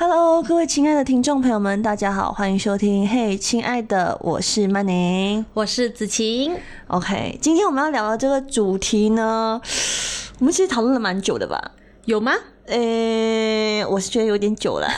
Hello，各位亲爱的听众朋友们，大家好，欢迎收听。嘿，亲爱的，我是曼宁，我是子晴。OK，今天我们要聊的这个主题呢，我们其实讨论了蛮久的吧？有吗？呃，我是觉得有点久了。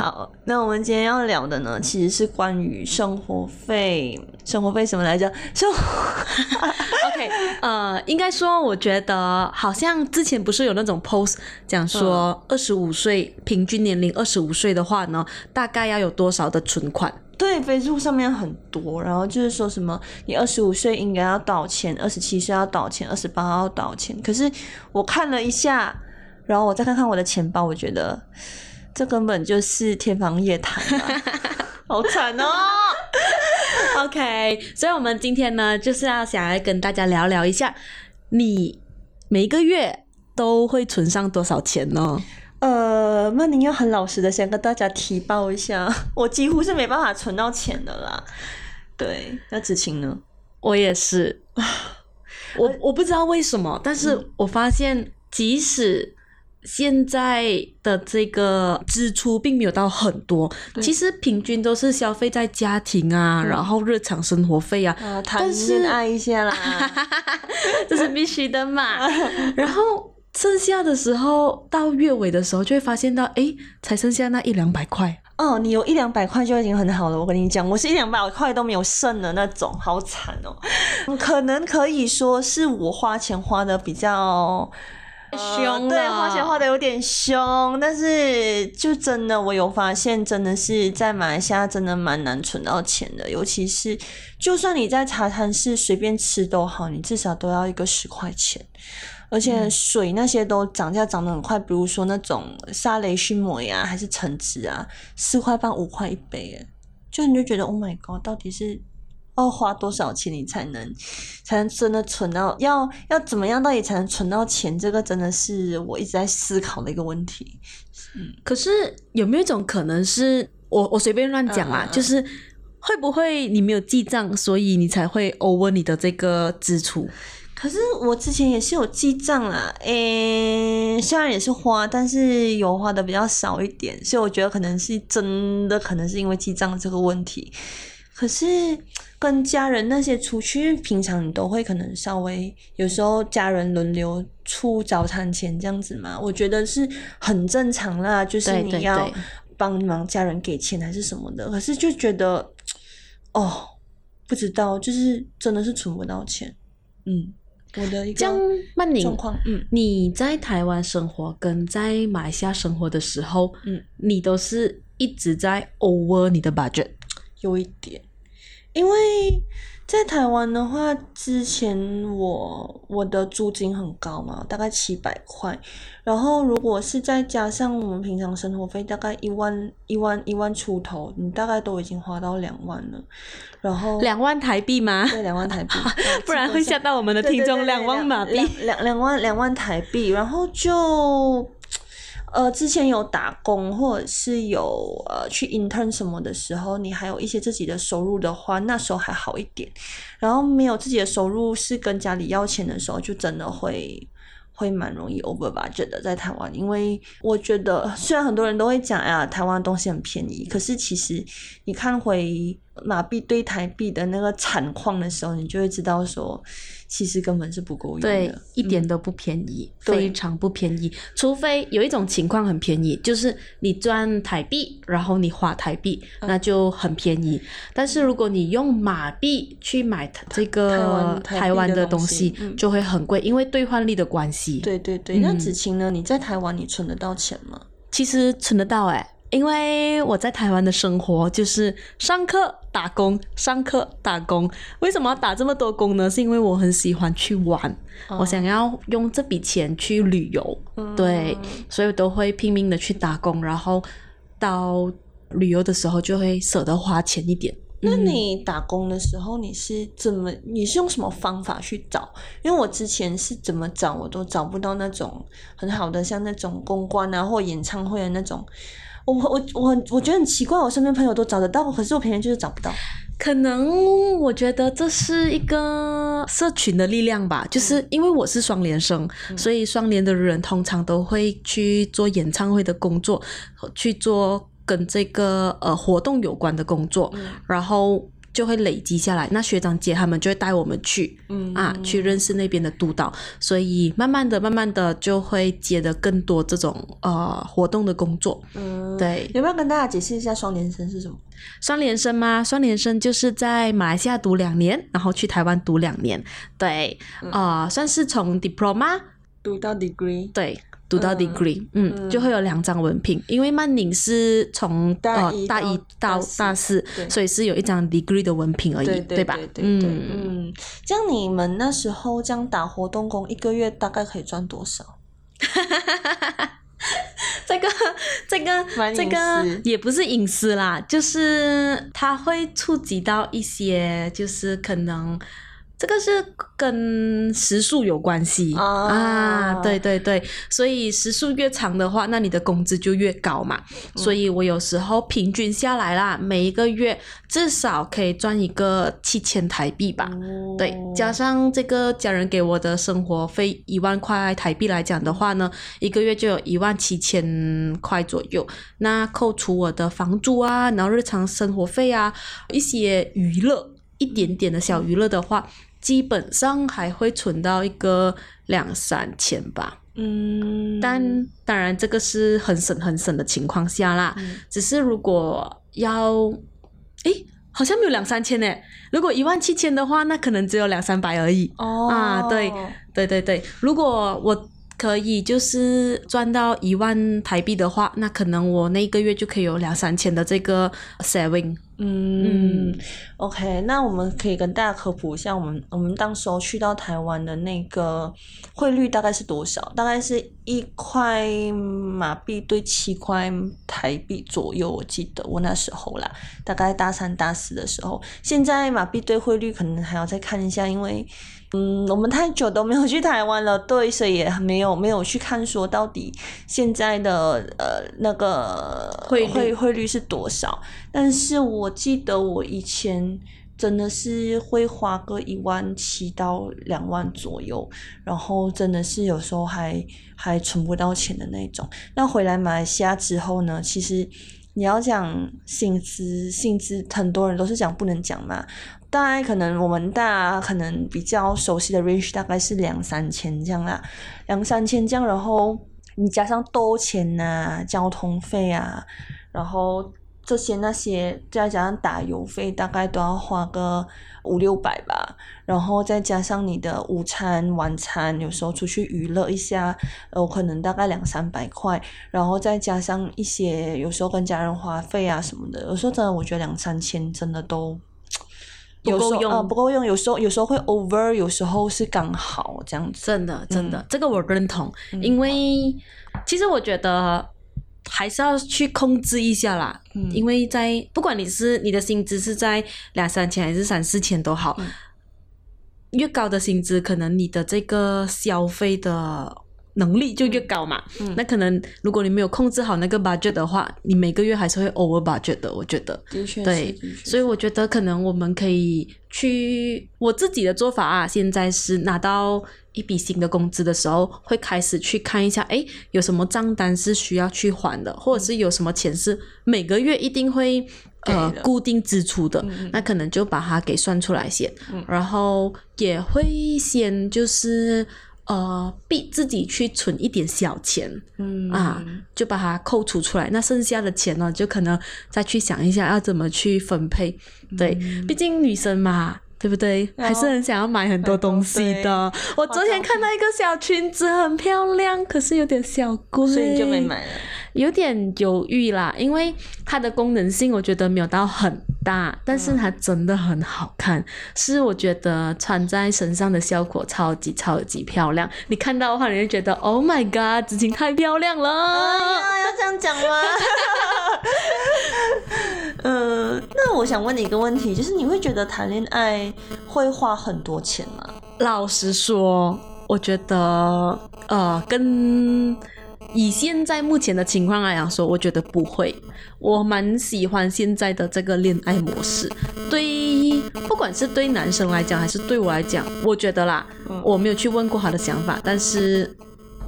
好，那我们今天要聊的呢，其实是关于生活费。生活费什么来着？生活 OK，呃，应该说，我觉得好像之前不是有那种 post 讲说，二十五岁平均年龄二十五岁的话呢，大概要有多少的存款？对，Facebook 上面很多，然后就是说什么你二十五岁应该要多少钱，二十七岁要多少钱，二十八要多少钱。可是我看了一下，然后我再看看我的钱包，我觉得这根本就是天方夜谭，好惨哦。OK，所以我们今天呢，就是要想来跟大家聊聊一下，你每个月都会存上多少钱呢？呃，那你要很老实的先跟大家提报一下，我几乎是没办法存到钱的啦。对，那子晴呢？我也是，我我不知道为什么，但是我发现即使现在的这个支出并没有到很多，其实平均都是消费在家庭啊，然后日常生活费啊，谈恋爱一下啦，这是必须的嘛，然后。剩下的时候，到月尾的时候，就会发现到，哎，才剩下那一两百块。哦，你有一两百块就已经很好了。我跟你讲，我是一两百块都没有剩的那种，好惨哦。可能可以说是我花钱花的比较凶，对，花钱花的有点凶。但是就真的，我有发现，真的是在马来西亚真的蛮难存到钱的。尤其是，就算你在茶餐室随便吃都好，你至少都要一个十块钱。而且水那些都涨价涨得很快，比如说那种沙雷熏膜呀，还是橙汁啊，四块半五块一杯，哎，就你就觉得 Oh my God，到底是要花多少钱你才能才能真的存到？要要怎么样到底才能存到钱？这个真的是我一直在思考的一个问题。嗯，可是有没有一种可能是我我随便乱讲啊？就是会不会你没有记账，所以你才会 over 你的这个支出？可是我之前也是有记账啦，诶，虽然也是花，但是有花的比较少一点，所以我觉得可能是真的，可能是因为记账这个问题。可是跟家人那些出去，平常你都会可能稍微有时候家人轮流出早餐钱这样子嘛，我觉得是很正常啦，就是你要帮忙家人给钱还是什么的。可是就觉得 哦，不知道，就是真的是存不到钱，嗯。我的一个状况，嗯，你在台湾生活跟在马来西亚生活的时候，嗯，你都是一直在 over 你的 budget，有一点，因为。在台湾的话，之前我我的租金很高嘛，大概七百块。然后如果是再加上我们平常生活费，大概一万一万一万出头，你大概都已经花到两万了。然后两万台币吗？对，两万台币，不然会吓到我们的听众。两万马币，两两万两万台币，然后就。呃，之前有打工或者是有呃去 intern 什么的时候，你还有一些自己的收入的话，那时候还好一点。然后没有自己的收入，是跟家里要钱的时候，就真的会。会蛮容易 over 吧？觉得，在台湾，因为我觉得虽然很多人都会讲，呀，台湾东西很便宜，可是其实你看回马币对台币的那个产况的时候，你就会知道说，其实根本是不够用的，一点都不便宜，非常不便宜。除非有一种情况很便宜，就是你赚台币，然后你花台币，那就很便宜。但是如果你用马币去买这个台湾的东西，就会很贵，因为兑换率的关系。对对对，那子晴呢？你在台湾你存得到钱吗？其实存得到哎，因为我在台湾的生活就是上课打工，上课打工。为什么要打这么多工呢？是因为我很喜欢去玩，我想要用这笔钱去旅游，对，所以都会拼命的去打工，然后到旅游的时候就会舍得花钱一点。那你打工的时候，你是怎么？你是用什么方法去找？因为我之前是怎么找，我都找不到那种很好的，像那种公关啊或演唱会的那种。我我我我觉得很奇怪，我身边朋友都找得到，可是我偏偏就是找不到。可能我觉得这是一个社群的力量吧，就是因为我是双联生，所以双联的人通常都会去做演唱会的工作，去做跟这个呃活动有关的工作，然后。就会累积下来，那学长姐他们就会带我们去，嗯啊，去认识那边的督导，所以慢慢的、慢慢的就会接的更多这种呃活动的工作。嗯，对，有没有跟大家解释一下双联生是什么？双联生吗？双联生就是在马来西亚读两年，然后去台湾读两年，对，啊，算是从 diploma 读到 degree，对。读到 degree，嗯，就会有两张文凭，因为曼宁是从大大一到大四，所以是有一张 degree 的文凭而已，对吧？嗯嗯，这样你们那时候这样打活动工，一个月大概可以赚多少？这个这个这个也不是隐私啦，就是它会触及到一些，就是可能。这个是跟时数有关系啊，对对对，所以时数越长的话，那你的工资就越高嘛。所以我有时候平均下来啦，每一个月至少可以赚一个七千台币吧。对，加上这个家人给我的生活费一万块台币来讲的话呢，一个月就有一万七千块左右。那扣除我的房租啊，然后日常生活费啊，一些娱乐，一点点的小娱乐的话。基本上还会存到一个两三千吧，嗯，但当然这个是很省很省的情况下啦。只是如果要，诶，好像没有两三千呢。如果一万七千的话，那可能只有两三百而已。哦，啊，对，对对对，如果我。可以，就是赚到一万台币的话，那可能我那一个月就可以有两三千的这个 saving。嗯，OK，那我们可以跟大家科普一下，我们我们当时候去到台湾的那个汇率大概是多少？大概是一块马币兑七块台币左右，我记得我那时候啦，大概大三大四的时候。现在马币兑汇率可能还要再看一下，因为。嗯，我们太久都没有去台湾了，对，所以也没有没有去看说到底现在的呃那个汇汇汇率是多少。但是我记得我以前真的是会花个一万七到两万左右，然后真的是有时候还还存不到钱的那种。那回来马来西亚之后呢，其实你要讲薪资，薪资很多人都是讲不能讲嘛。大概可能我们大家可能比较熟悉的 range 大概是两三千这样啦，两三千这样，然后你加上多钱呐、交通费啊，然后这些那些再加上打油费，大概都要花个五六百吧，然后再加上你的午餐、晚餐，有时候出去娱乐一下，呃，可能大概两三百块，然后再加上一些有时候跟家人花费啊什么的，有时候真的我觉得两三千真的都。不够用，不够用。有时候，有时候会 over，有时候是刚好这样子。真的，真的，这个我认同。因为其实我觉得还是要去控制一下啦。嗯。因为在不管你是你的薪资是在两三千还是三四千都好，越高的薪资，可能你的这个消费的。能力就越高嘛，那可能如果你没有控制好那个 budget 的话，你每个月还是会 over budget 的。我觉得，对，所以我觉得可能我们可以去我自己的做法啊。现在是拿到一笔新的工资的时候，会开始去看一下，哎，有什么账单是需要去还的，或者是有什么钱是每个月一定会呃固定支出的，那可能就把它给算出来先，然后也会先就是。呃，逼自己去存一点小钱，嗯啊，就把它扣除出来。那剩下的钱呢，就可能再去想一下要怎么去分配。对，毕竟女生嘛，对不对？还是很想要买很多东西的。我昨天看到一个小裙子，很漂亮，可是有点小贵，所以就没买了。有点犹豫啦，因为它的功能性我觉得没有到很大，但是它真的很好看，是我觉得穿在身上的效果超级超级漂亮。你看到的话，你就觉得 Oh my God，子晴太漂亮了！要这样讲吗？那我想问你一个问题，就是你会觉得谈恋爱会花很多钱吗？老实说，我觉得呃，跟以现在目前的情况来讲说，我觉得不会。我蛮喜欢现在的这个恋爱模式，对，不管是对男生来讲还是对我来讲，我觉得啦，我没有去问过他的想法，但是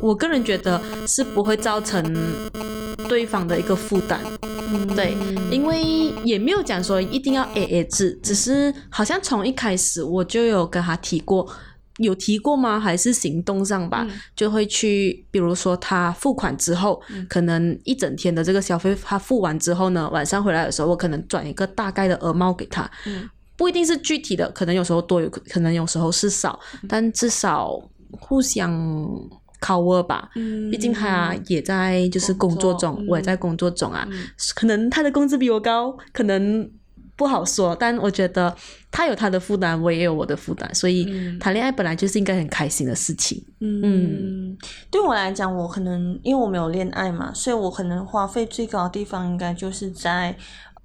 我个人觉得是不会造成对方的一个负担。对，因为也没有讲说一定要 A A 制，只是好像从一开始我就有跟他提过，有提过吗？还是行动上吧，就会去，比如说他付款之后，可能一整天的这个消费他付完之后呢，晚上回来的时候，我可能转一个大概的额帽给他，不一定是具体的，可能有时候多，有可能有时候是少，但至少互相。Cover 吧，毕竟他也在就是工作中，我也在工作中啊。可能他的工资比我高，可能不好说。但我觉得他有他的负担，我也有我的负担，所以谈恋爱本来就是应该很开心的事情。嗯，对我来讲，我可能因为我没有恋爱嘛，所以我可能花费最高的地方应该就是在。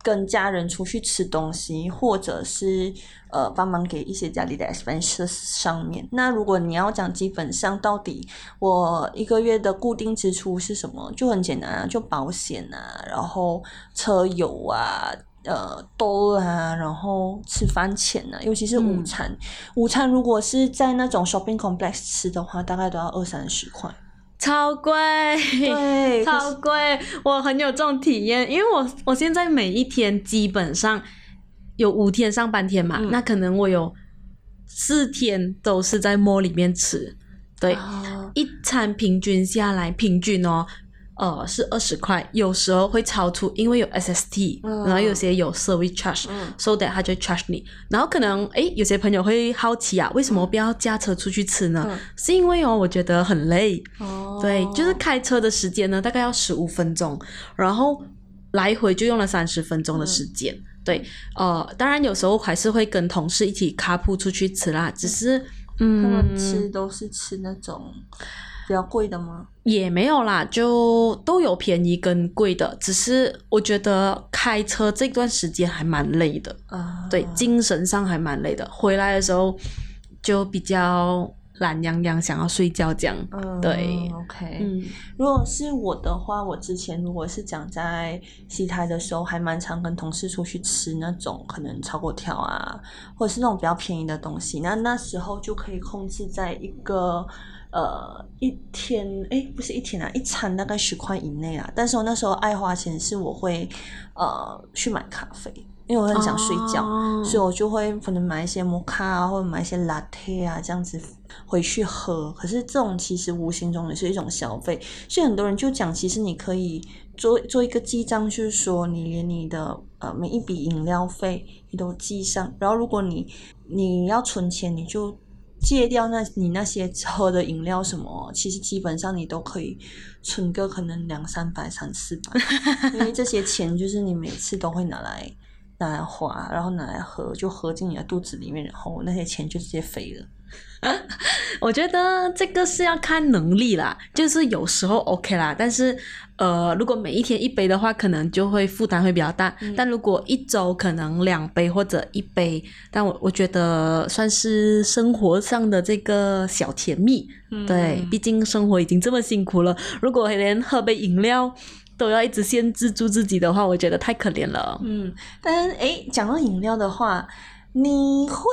跟家人出去吃东西，或者是呃帮忙给一些家里的 expenses 上面。那如果你要讲基本上到底我一个月的固定支出是什么，就很简单啊，就保险啊，然后车油啊，呃都啊，然后吃饭钱啊，尤其是午餐。午餐如果是在那种 shopping complex 吃的话，大概都要二三十块。超贵，对，超贵。我很有这种体验，因为我我现在每一天基本上有五天上半天嘛，那可能我有四天都是在 mall 里面吃，对，一餐平均下来，平均哦。呃，是二十块，有时候会超出，因为有 SST，然后有些有 service charge，so that 他就 charge 你。然后可能，诶，有些朋友会好奇啊，为什么不要驾车出去吃呢？是因为哦，我觉得很累。哦。对，就是开车的时间呢，大概要十五分钟，然后来回就用了三十分钟的时间。对，呃，当然有时候还是会跟同事一起卡铺出去吃啦，只是，嗯，他们吃都是吃那种。比较贵的吗？也没有啦，就都有便宜跟贵的。只是我觉得开车这段时间还蛮累的，啊，对，精神上还蛮累的。回来的时候就比较懒洋洋，想要睡觉这样。嗯，对，OK。嗯，如果是我的话，我之前如果是讲在西台的时候，还蛮常跟同事出去吃那种可能炒粿条啊，或者是那种比较便宜的东西。那那时候就可以控制在一个。呃，一天哎，不是一天啊，一餐大概十块以内啊。但是我那时候爱花钱，是我会呃去买咖啡，因为我很想睡觉，所以我就会可能买一些摩卡啊，或者买一些 latte 啊，这样子回去喝。可是这种其实无形中也是一种消费，所以很多人就讲，其实你可以做做一个记账，就是说你连你的呃每一笔饮料费你都记上，然后如果你你要存钱，你就。戒掉那你那些喝的饮料什么，其实基本上你都可以存个可能两三百、三四百，因为这些钱就是你每次都会拿来拿来花，然后拿来喝，就喝进你的肚子里面，然后那些钱就直接飞了。我觉得这个是要看能力啦，就是有时候 OK 啦，但是呃，如果每一天一杯的话，可能就会负担会比较大。但如果一周可能两杯或者一杯，但我我觉得算是生活上的这个小甜蜜。对，毕竟生活已经这么辛苦了，如果连喝杯饮料都要一直限制住自己的话，我觉得太可怜了。嗯，但是哎，讲到饮料的话。你会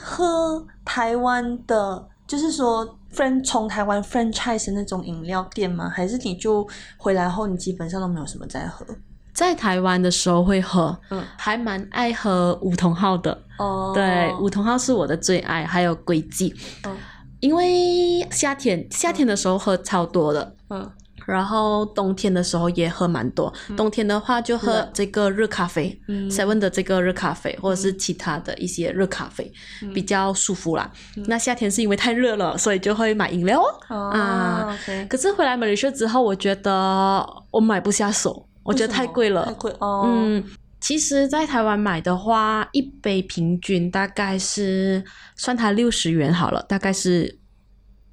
喝台湾的，就是说，friend 从台湾 franchise 那种饮料店吗？还是你就回来后，你基本上都没有什么在喝？在台湾的时候会喝，嗯，还蛮爱喝五桐号的。哦，对，五桐号是我的最爱，还有龟记。嗯，因为夏天夏天的时候喝超多的。嗯。然后冬天的时候也喝蛮多，冬天的话就喝这个热咖啡，seven 的这个热咖啡，或者是其他的一些热咖啡，比较舒服啦。那夏天是因为太热了，所以就会买饮料啊。可是回来马来西亚之后，我觉得我买不下手，我觉得太贵了。太贵哦。嗯，其实，在台湾买的话，一杯平均大概是算它六十元好了，大概是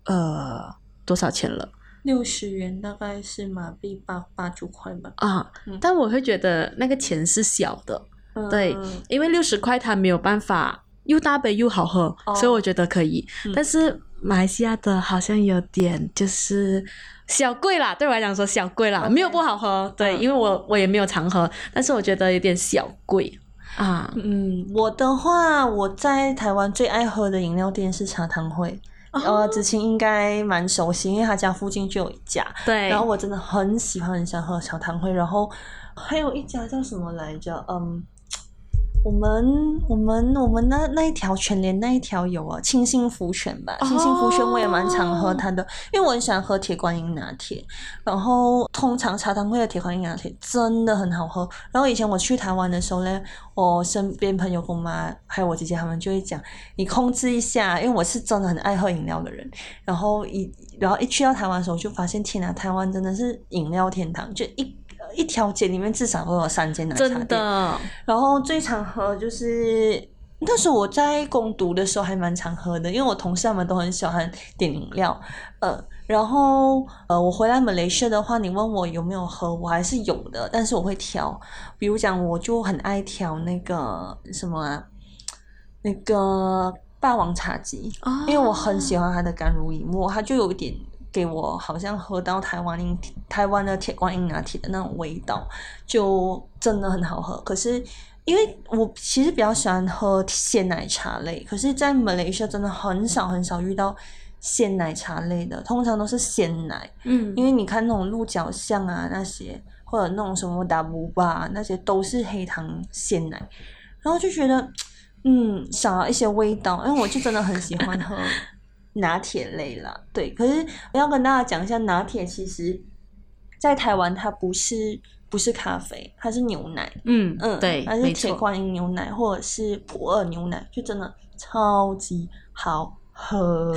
呃多少钱了？六十元大概是马币八八九块吧。啊，但我会觉得那个钱是小的，嗯对，因为六十块它没有办法又大杯又好喝，哦所以我觉得可以。嗯但是马来西亚的好像有点就是小贵啦，对我来讲说小贵啦没有不好喝，对，嗯因为我我也没有常喝，但是我觉得有点小贵啊。嗯，我的话，我在台湾最爱喝的饮料店是茶汤会。哦呃，子晴应该蛮熟悉，因为他家附近就有一家。对，然后我真的很喜欢很喜欢喝小糖会，然后还有一家叫什么来着？嗯，我们我们我们那那一条全联那一条有啊，清新福泉吧，清新福泉我也蛮常喝它的，因为我很喜欢喝铁观音拿铁。然后通常茶汤会的铁观音拿铁真的很好喝。然后以前我去台湾的时候呢，我身边朋友跟我妈还有我姐姐他们就会讲，你控制一下，因为我是真的很爱喝饮料的人。然后一然后一去到台湾的时候，就发现天啊，台湾真的是饮料天堂，就一一条街里面至少会有三间奶茶店。真的，然后最常喝就是那时候我在攻读的时候还蛮常喝的，因为我同事他们都很喜欢点饮料，呃，然后呃我回来马来西亚的话，你问我有没有喝，我还是有的，但是我会挑，比如讲我就很爱挑那个什么啊，那个霸王茶姬，哦因为我很喜欢它的甘如饮沫，它就有一点给我好像喝到台湾饮台湾的铁观音拿铁的那种味道，就真的很好喝。可是因为我其实比较喜欢喝鲜奶茶类，可是，在马来西亚真的很少很少遇到鲜奶茶类的，通常都是鲜奶。嗯因为你看那种鹿角巷啊那些，或者那种什么达姆吧那些都是黑糖鲜奶，然后就觉得嗯少了一些味道，因为我就真的很喜欢喝拿铁类啦。对，可是我要跟大家讲一下，拿铁其实在台湾它不是不是咖啡，它是牛奶。嗯嗯，对，它是。铁观音牛奶或者是普洱牛奶，就真的超级好喝。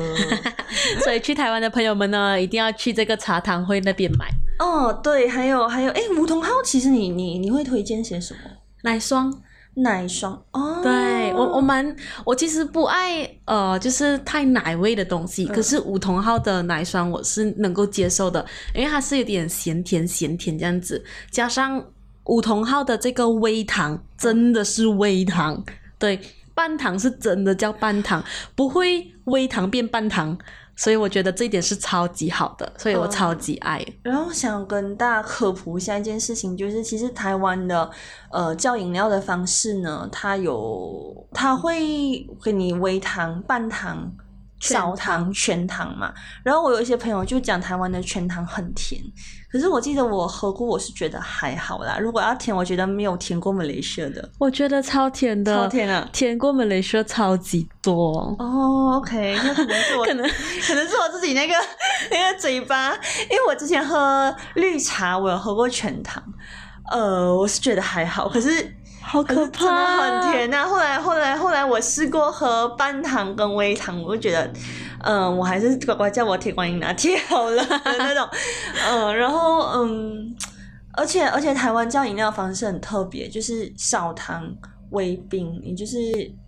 所以去台湾的朋友们呢，一定要去这个茶汤会那边买哦，对，还有还有，哎，梧桐号，其实你你你会推荐些什么？奶霜。奶霜哦，对我，我蛮，我其实不爱呃，就是太奶味的东西。嗯可是梧桐号的奶霜我是能够接受的，因为它是有点咸甜咸甜这样子，加上梧桐号的这个微糖真的是微糖，对，半糖是真的叫半糖，不会微糖变半糖，所以我觉得这一点是超级好的，所以我嗯超级爱。然后想跟大家科普一下一件事情，就是其实台湾的呃叫饮料的方式呢，它有它会给你微糖、半糖、少糖、全糖嘛。然后我有一些朋友就讲台湾的全糖很甜，可是我记得我喝过，我是觉得还好啦。如果要甜，我觉得没有甜过马来西亚的，我觉得超甜的，超甜啊！甜过马来西亚超级多。哦，OK，那可能是我 可能可能是我自己那个那个嘴巴，因为我之前喝绿茶，我有喝过全糖，呃，我是觉得还好，可是好可可真的怕，很甜呐、后来后来后来我试过喝半糖跟微糖，我就觉得，嗯、我还是乖乖叫我铁观音拿铁好了 那种，嗯、然后嗯，而且而且台湾叫饮料方式很特别，就是少糖。微冰，也就是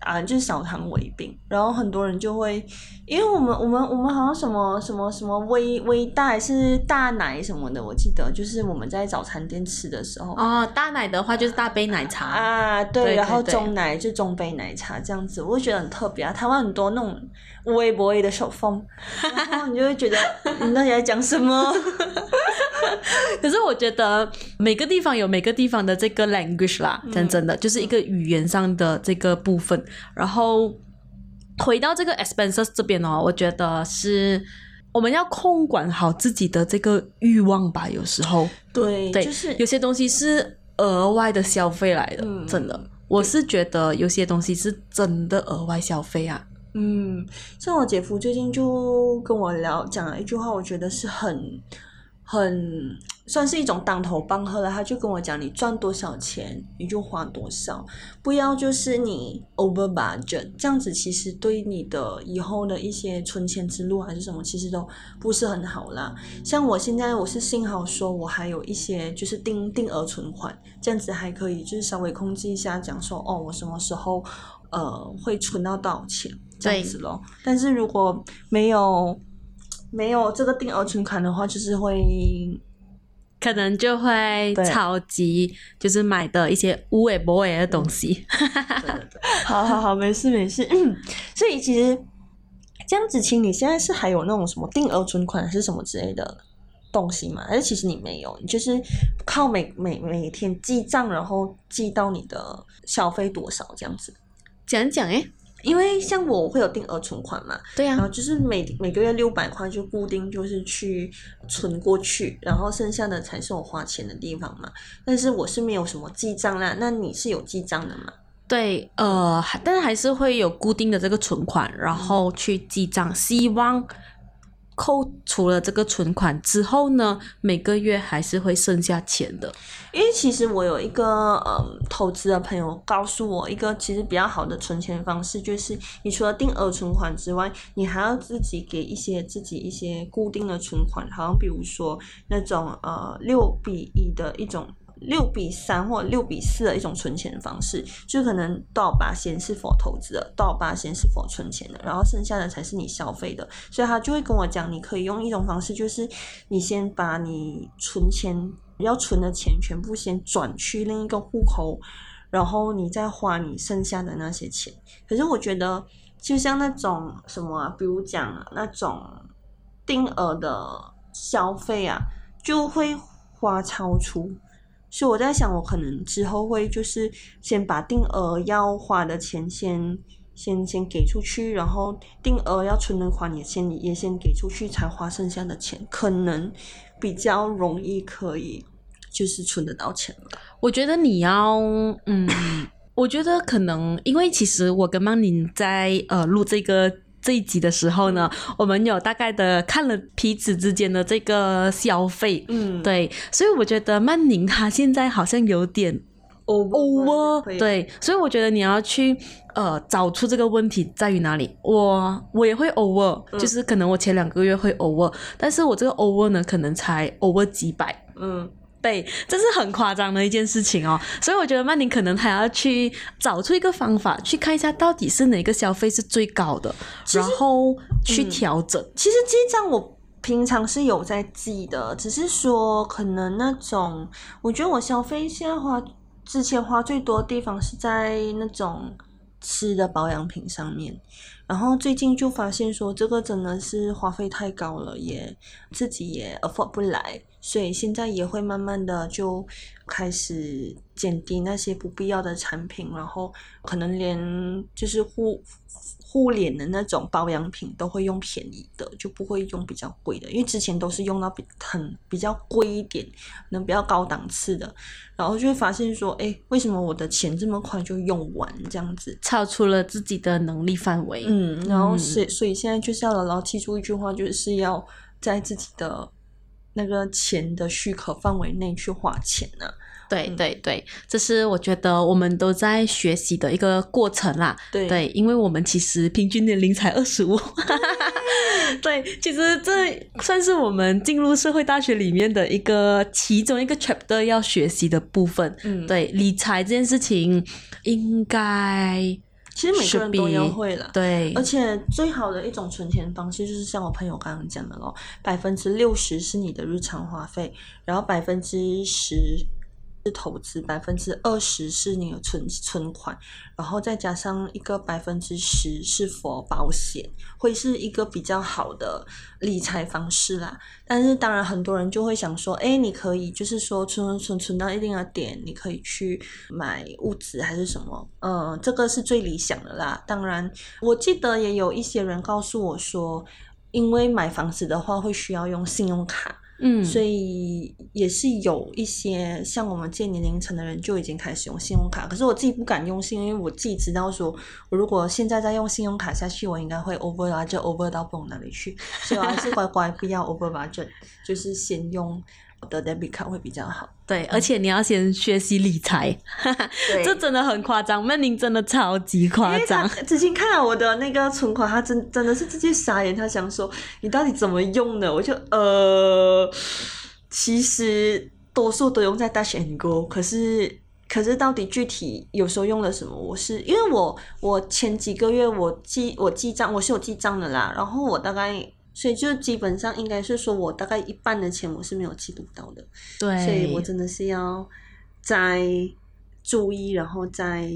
啊，就是少糖微冰，然后很多人就会，因为我们我们我们好像什么什么什么微微大还是大奶什么的，我记得就是我们在早餐店吃的时候，哦，大奶的话就是大杯奶茶，啊，对，对然后中奶就中杯奶茶这样子，我就觉得很特别啊。台湾很多那种微博的手风，然后你就会觉得 你到底在讲什么？可是我觉得每个地方有每个地方的这个 language 啦，真的，就是一个语言上的这个部分。然后回到这个 expenses 这边哦，我觉得是我们要控管好自己的这个欲望吧。有时候，对，对，就是有些东西是额外的消费来的，嗯真的。我是觉得有些东西是真的额外消费啊，嗯，像我姐夫最近就跟我聊讲了一句话，我觉得是很很算是一种当头棒喝了。他就跟我讲，你赚多少钱你就花多少，不要就是你 over budget，这样子其实对你的以后的一些存钱之路还是什么，其实都不是很好啦。像我现在我是幸好说我还有一些就是定定额存款，这样子还可以就是稍微控制一下，讲说哦我什么时候呃会存到多少钱这样子咯。但是如果没有没有这个定额存款的话，就是会可能就会对超级就是买的一些无尾不尾的东西。好好好，没事没事。嗯，所以其实这样子，请你现在是还有那种什么定额存款还是什么之类的东西吗？还是其实你没有，你就是靠每每每天记账，然后记到你的消费多少这样子？讲讲诶，因为像我会有定额存款嘛，对呀、然后就是每每个月六百块就固定就是去存过去，然后剩下的才是我花钱的地方嘛。但是我是没有什么记账啦，那你是有记账的吗？对，呃，但是还是会有固定的这个存款，然后去记账，希望扣除了这个存款之后呢，每个月还是会剩下钱的。因为其实我有一个嗯投资的朋友告诉我，一个其实比较好的存钱方式，就是你除了定额存款之外，你还要自己给一些自己一些固定的存款，好像比如说那种呃六比一的一种。六比三或六比四的一种存钱方式，就可能到八先是否投资的，到八先是否存钱的，然后剩下的才是你消费的。所以他就会跟我讲，你可以用一种方式，就是你先把你存钱要存的钱全部先转去另一个户口，然后你再花你剩下的那些钱。可是我觉得，就像那种什么啊，比如讲那种定额的消费啊，就会花超出。所以我在想，我可能之后会就是先把定额要花的钱先先先给出去，然后定额要存的款也先也先给出去，才花剩下的钱，可能比较容易可以就是存得到钱吧。我觉得你要，嗯，我觉得可能因为其实我跟曼宁在呃录这个这一集的时候呢，我们有大概的看了彼此之间的这个消费，嗯，对，所以我觉得曼宁她现在好像有点 over，会，对，所以我觉得你要去呃找出这个问题在于哪里。我我也会 over，、嗯。就是可能我前两个月会 over，但是我这个 over 呢，可能才 over 几百。嗯，对，这是很夸张的一件事情哦，所以我觉得曼宁可能还要去找出一个方法，去看一下到底是哪个消费是最高的，然后去调整。其实记账我平常是有在记的，只是说可能那种，我觉得我消费现在花之前花最多的地方是在那种吃的保养品上面，然后最近就发现说这个真的是花费太高了，也自己也 afford 不来，所以现在也会慢慢的就开始减低那些不必要的产品，然后可能连就是护护脸的那种保养品都会用便宜的，就不会用比较贵的，因为之前都是用到比很比较贵一点，能比较高档次的，然后就会发现说，哎，为什么我的钱这么快就用完这样子？超出了自己的能力范围。嗯，然后嗯所以所以现在就是要牢牢记住一句话，就是要在自己的那个钱的许可范围内去花钱啊。对嗯对对，这是我觉得我们都在学习的一个过程啦。对对，因为我们其实平均年龄才二十五。对，其实这算是我们进入社会大学里面的一个其中一个 chapter 要学习的部分。嗯，，对，理财这件事情应该其实每个人都要会了。对而且最好的一种存钱方式就是像我朋友刚刚讲的咯，百分之六十是你的日常花费，然后百分之十是投资，百分之二十是你的存存款，然后再加上一个百分之十是否保险，会是一个比较好的理财方式啦。但是当然很多人就会想说，哎，你可以就是说存存存存到一定的点，你可以去买物质还是什么，嗯，这个是最理想的啦。当然，我记得也有一些人告诉我说，因为买房子的话会需要用信用卡，嗯，所以也是有一些像我们这年龄层的人就已经开始用信用卡。可是我自己不敢用信，因为我自己知道说，我如果现在再用信用卡下去，我应该会 over 啊，就 over 到不那里去。所以我还是乖乖不要 over budget，就是先用的 debit 卡会比较好。对，而且你要先学习理财，对 这真的很夸张。曼宁真的超级夸张，之前看到我的那个存款，他真真的是直接傻眼，他想说你到底怎么用的？我就呃，其实多数都用在 Dash and Go，可是可是到底具体有时候用了什么？我是因为我我前几个月我记我记账我是有记账的啦，然后我大概所以就基本上应该是说我大概一半的钱我是没有记录到的，对，所以我真的是要再注意，然后再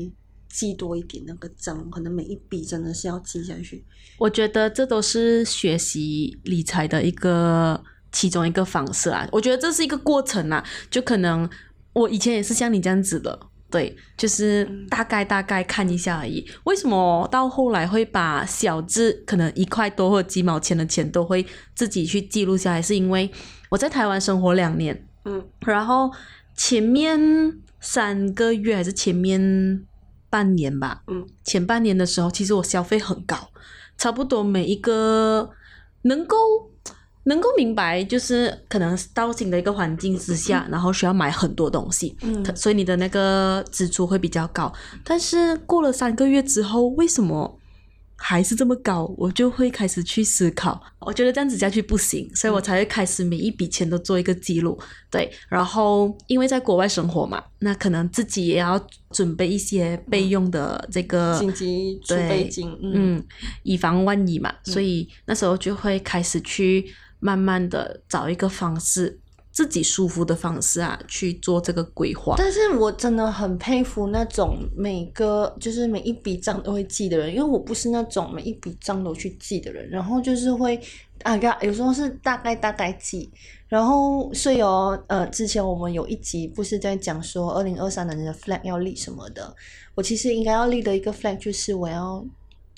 记多一点那个账，可能每一笔真的是要记下去。我觉得这都是学习理财的一个其中一个方式啊。我觉得这是一个过程啊，就可能我以前也是像你这样子的。对，就是大概大概看一下而已。为什么到后来会把小字可能一块多或几毛钱的钱都会自己去记录下来？是因为我在台湾生活两年，嗯，然后前面三个月还是前面半年吧，嗯，前半年的时候，其实我消费很高，差不多每一个能够。能够明白，就是可能到新的一个环境之下，然后需要买很多东西，嗯所以你的那个支出会比较高。但是过了三个月之后，为什么还是这么高？我就会开始去思考，我觉得这样子下去不行，所以我才会开始每一笔钱都做一个记录。对，然后因为在国外生活嘛，那可能自己也要准备一些备用的这个紧急储备金，嗯嗯，以防万一嘛，所以那时候就会开始去慢慢的找一个方式，自己舒服的方式啊，去做这个规划。但是我真的很佩服那种每个就是每一笔账都会记的人，因为我不是那种每一笔账都去记的人，然后就是会啊，有时候是大概大概记，然后所以哦，呃，之前我们有一集不是在讲说二零二三年的 flag 要立什么的，我其实应该要立的一个 flag 就是我要。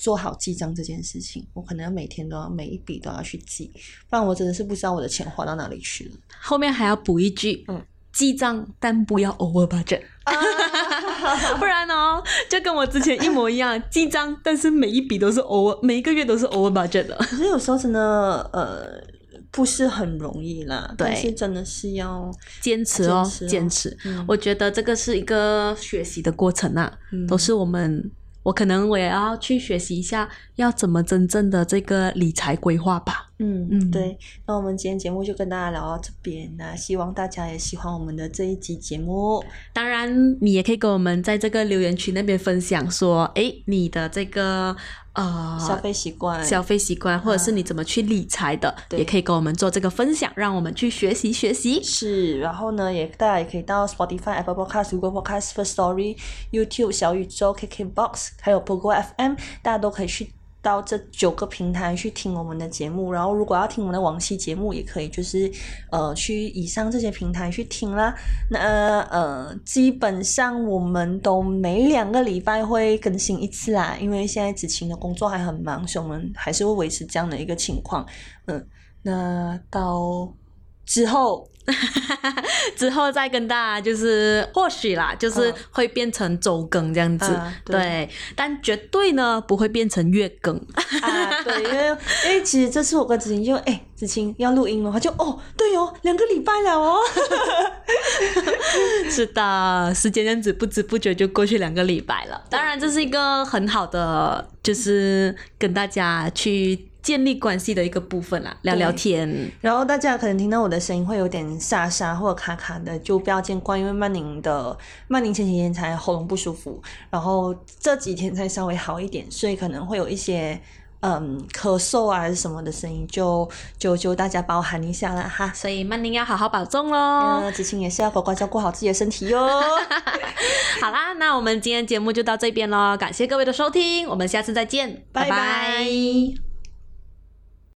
做好记账这件事情，我可能每天都要每一笔都要去记，不然我真的是不知道我的钱花到哪里去了。后面还要补一句，嗯，记账但不要 over budget，不然哦，就跟我之前一模一样，记账但是每一笔都是 over，每一个月都是 over budget 的。可是有时候真的呃不是很容易啦，对。但是真的是要坚持哦，坚持哦。坚持。嗯。我觉得这个是一个学习的过程啊，嗯。都是我们，我可能我也要去学习一下，要怎么真正的这个理财规划吧。嗯嗯对。那我们今天节目就跟大家聊到这边，那希望大家也喜欢我们的这一集节目。当然，你也可以跟我们在这个留言区那边分享说，诶，你的这个呃消费习惯，消费习惯，或者是你怎么去理财的，对也可以跟我们做这个分享，让我们去学习学习。是，然后呢，也大家也可以到 Spotify、Apple Podcast、Google Podcast、First Story、YouTube、小宇宙、KKBox，还有 Pogo FM，大家都可以去到这九个平台去听我们的节目。然后，如果要听我们的往期节目，也可以就是呃去以上这些平台去听啦。那呃，基本上我们都每两个礼拜会更新一次啦，因为现在子晴的工作还很忙，所以我们还是会维持这样的一个情况。嗯，那到之后。之后再跟大家就是或许啦，就是嗯会变成周更这样子，啊对对，但绝对呢不会变成月更。啊，对，因为因为其实这次我跟子晴就哎，子晴要录音了，他就哦，对哦，两个礼拜了哦，是的，时间这样子不知不觉就过去两个礼拜了。当然，这是一个很好的，就是跟大家去建立关系的一个部分啦，聊聊天。然后大家可能听到我的声音会有点沙沙或者卡卡的，就不要见怪，因为曼宁的曼宁前几天才喉咙不舒服，然后这几天才稍微好一点，所以可能会有一些嗯咳嗽啊还是什么的声音，就就就大家包涵一下啦哈。所以曼宁要好好保重喽。呃，子晴也是要乖乖照顾好自己的身体哟。好啦，那我们今天节目就到这边喽，感谢各位的收听，我们下次再见，拜拜拜